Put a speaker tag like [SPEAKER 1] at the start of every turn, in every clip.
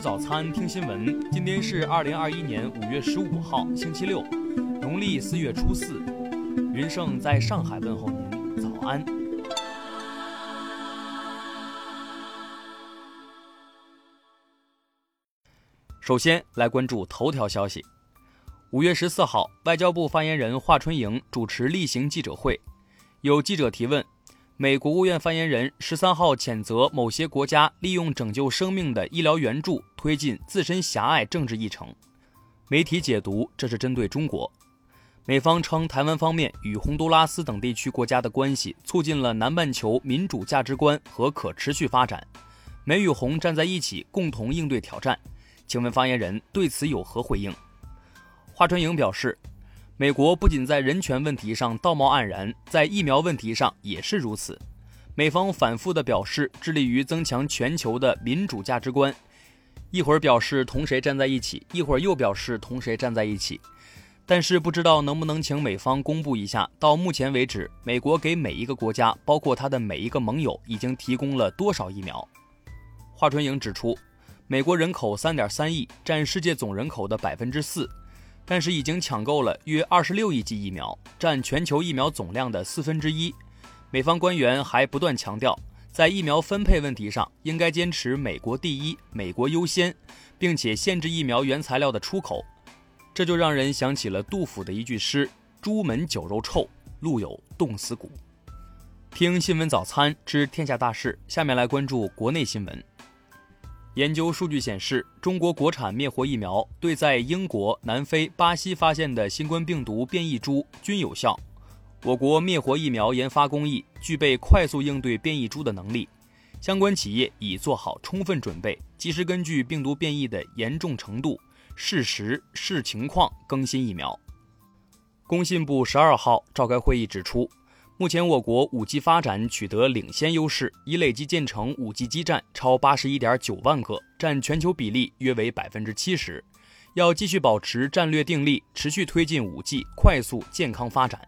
[SPEAKER 1] 早餐，听新闻。今天是二零二一年五月十五号，星期六，农历四月初四。云盛在上海问候您，早安。首先来关注头条消息。五月十四号，外交部发言人华春莹主持例行记者会，有记者提问。美国务院发言人十三号谴责某些国家利用拯救生命的医疗援助推进自身狭隘政治议程。媒体解读这是针对中国。美方称台湾方面与洪都拉斯等地区国家的关系促进了南半球民主价值观和可持续发展。美与洪站在一起，共同应对挑战。请问发言人对此有何回应？华春莹表示。美国不仅在人权问题上道貌岸然，在疫苗问题上也是如此。美方反复地表示致力于增强全球的民主价值观，一会儿表示同谁站在一起，一会儿又表示同谁站在一起。但是不知道能不能请美方公布一下，到目前为止，美国给每一个国家，包括他的每一个盟友，已经提供了多少疫苗？华春莹指出，美国人口三点三亿，占世界总人口的百分之四。但是已经抢购了约二十六亿剂疫苗，占全球疫苗总量的四分之一。美方官员还不断强调，在疫苗分配问题上应该坚持“美国第一，美国优先”，并且限制疫苗原材料的出口。这就让人想起了杜甫的一句诗：“朱门酒肉臭，路有冻死骨。”听新闻早餐知天下大事，下面来关注国内新闻。研究数据显示，中国国产灭活疫苗对在英国、南非、巴西发现的新冠病毒变异株均有效。我国灭活疫苗研发工艺具备快速应对变异株的能力，相关企业已做好充分准备，及时根据病毒变异的严重程度、适时视情况更新疫苗。工信部十二号召开会议指出。目前，我国 5G 发展取得领先优势，已累计建成 5G 基站超81.9万个，占全球比例约为百分之七十。要继续保持战略定力，持续推进 5G 快速健康发展。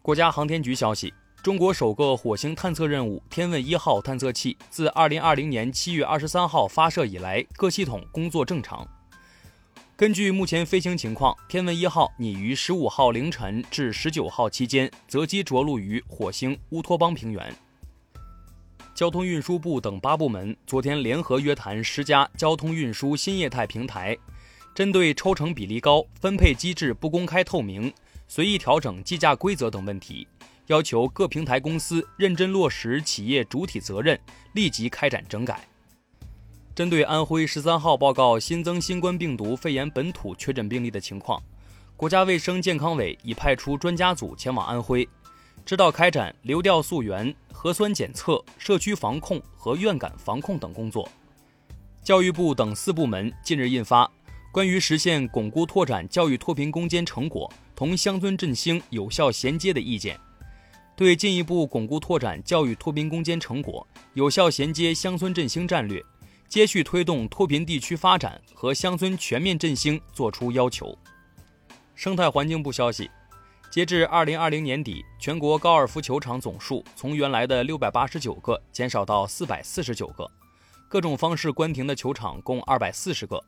[SPEAKER 1] 国家航天局消息，中国首个火星探测任务“天问一号”探测器自2020年7月23号发射以来，各系统工作正常。根据目前飞行情况，天问一号拟于十五号凌晨至十九号期间择机着陆于火星乌托邦平原。交通运输部等八部门昨天联合约谈十家交通运输新业态平台，针对抽成比例高、分配机制不公开透明、随意调整计价规则等问题，要求各平台公司认真落实企业主体责任，立即开展整改。针对安徽十三号报告新增新冠病毒肺炎本土确诊病例的情况，国家卫生健康委已派出专家组前往安徽，指导开展流调溯源、核酸检测、社区防控和院感防控等工作。教育部等四部门近日印发《关于实现巩固拓展教育脱贫攻坚成果同乡村振兴有效衔接的意见》，对进一步巩固拓展教育脱贫攻坚成果、有效衔接乡村振兴战略。接续推动脱贫地区发展和乡村全面振兴作出要求。生态环境部消息，截至二零二零年底，全国高尔夫球场总数从原来的六百八十九个减少到四百四十九个，各种方式关停的球场共二百四十个，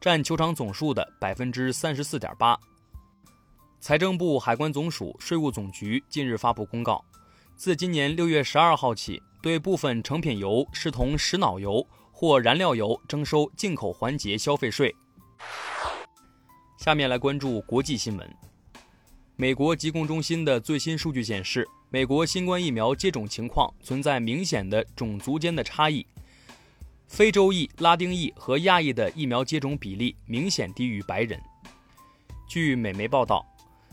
[SPEAKER 1] 占球场总数的百分之三十四点八。财政部、海关总署、税务总局近日发布公告，自今年六月十二号起，对部分成品油视同石脑油。或燃料油征收进口环节消费税。下面来关注国际新闻。美国疾控中心的最新数据显示，美国新冠疫苗接种情况存在明显的种族间的差异，非洲裔、拉丁裔和亚裔的疫苗接种比例明显低于白人。据美媒报道，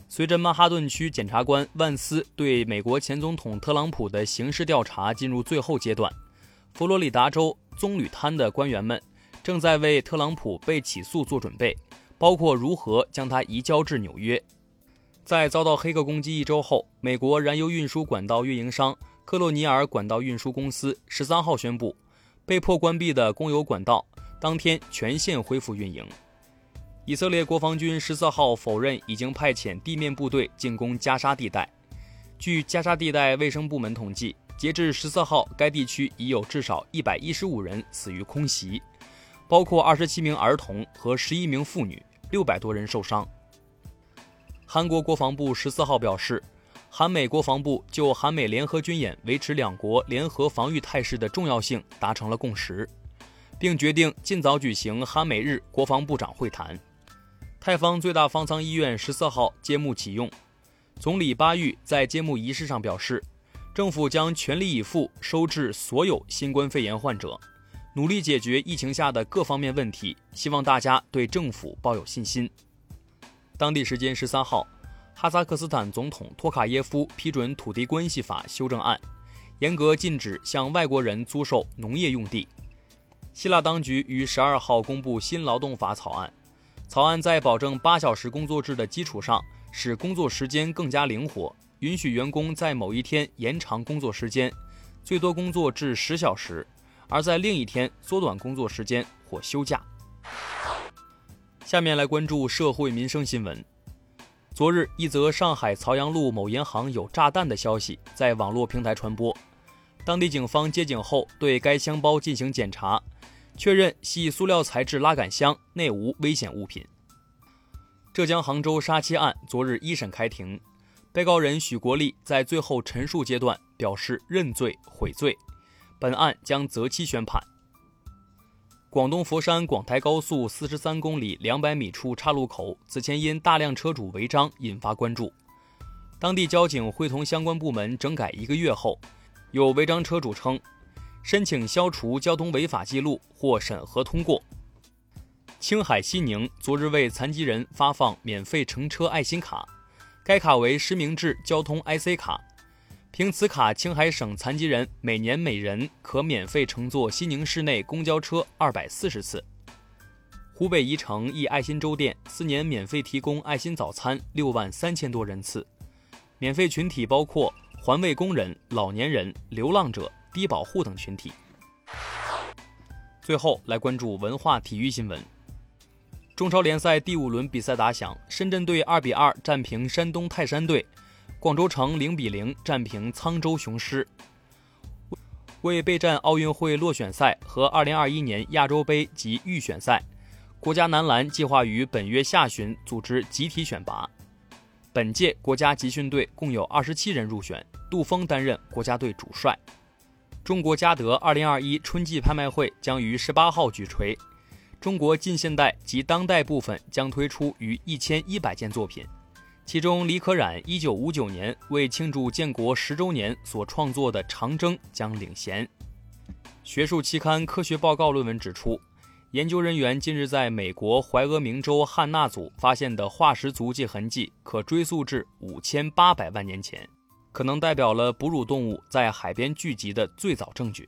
[SPEAKER 1] 随着曼哈顿区检察官万斯对美国前总统特朗普的刑事调查进入最后阶段，佛罗里达州。棕榈滩的官员们正在为特朗普被起诉做准备，包括如何将他移交至纽约。在遭到黑客攻击一周后，美国燃油运输管道运营商克洛尼尔管道运输公司十三号宣布，被迫关闭的供油管道当天全线恢复运营。以色列国防军十四号否认已经派遣地面部队进攻加沙地带。据加沙地带卫生部门统计。截至十四号，该地区已有至少一百一十五人死于空袭。包括二十七名儿童和十一名妇女，六百多人受伤。韩国国防部十四号表示，韩美国防部就韩美联合军演维持两国联合防御态势的重要性达成了共识，并决定尽早举行韩美日国防部长会谈。泰方最大方舱医院十四号揭幕启用，总理巴育在揭幕仪式上表示，政府将全力以赴收治所有新冠肺炎患者，努力解决疫情下的各方面问题，希望大家对政府抱有信心。当地时间十三号，哈萨克斯坦总统托卡耶夫批准土地关系法修正案，严格禁止向外国人租售农业用地。希腊当局于十二号公布新劳动法草案，草案在保证八小时工作制的基础上，使工作时间更加灵活，允许员工在某一天延长工作时间，最多工作至十小时，而在另一天缩短工作时间或休假。下面来关注社会民生新闻。昨日，一则上海曹杨路某银行有炸弹的消息在网络平台传播。当地警方接警后，对该箱包进行检查，确认系塑料材质拉杆箱，内无危险物品。浙江杭州杀妻案昨日一审开庭，被告人许国立在最后陈述阶段表示认罪悔罪，本案将择期宣判。广东佛山广台高速四十三公里两百米处岔路口，此前因大量车主违章引发关注。当地交警会同相关部门整改一个月后，有违章车主称，申请消除交通违法记录或审核通过。青海西宁昨日为残疾人发放免费乘车爱心卡，该卡为实名制交通 IC 卡。凭此卡，青海省残疾人每年每人可免费乘坐西宁市内公交车二百四十次。湖北宜城一爱心粥店四年免费提供爱心早餐六万三千多人次，免费群体包括环卫工人、老年人、流浪者、低保户等群体。最后来关注文化体育新闻。中超联赛第五轮比赛打响，深圳队二比二战平山东泰山队。广州城零比零战平沧州雄狮，为备战奥运会落选赛和2021年亚洲杯及预选赛，国家男篮计划于本月下旬组织集体选拔。本届国家集训队共有27人入选，杜峰担任国家队主帅。中国嘉德2021春季拍卖会将于18号举锤，中国近现代及当代部分将推出逾1100件作品。其中，李可染一九五九年为庆祝建国十周年所创作的《长征》将领衔。学术期刊《科学报告》论文指出，研究人员近日在美国怀俄明州汉纳组发现的化石足迹痕迹，可追溯至五千八百万年前，可能代表了哺乳动物在海边聚集的最早证据。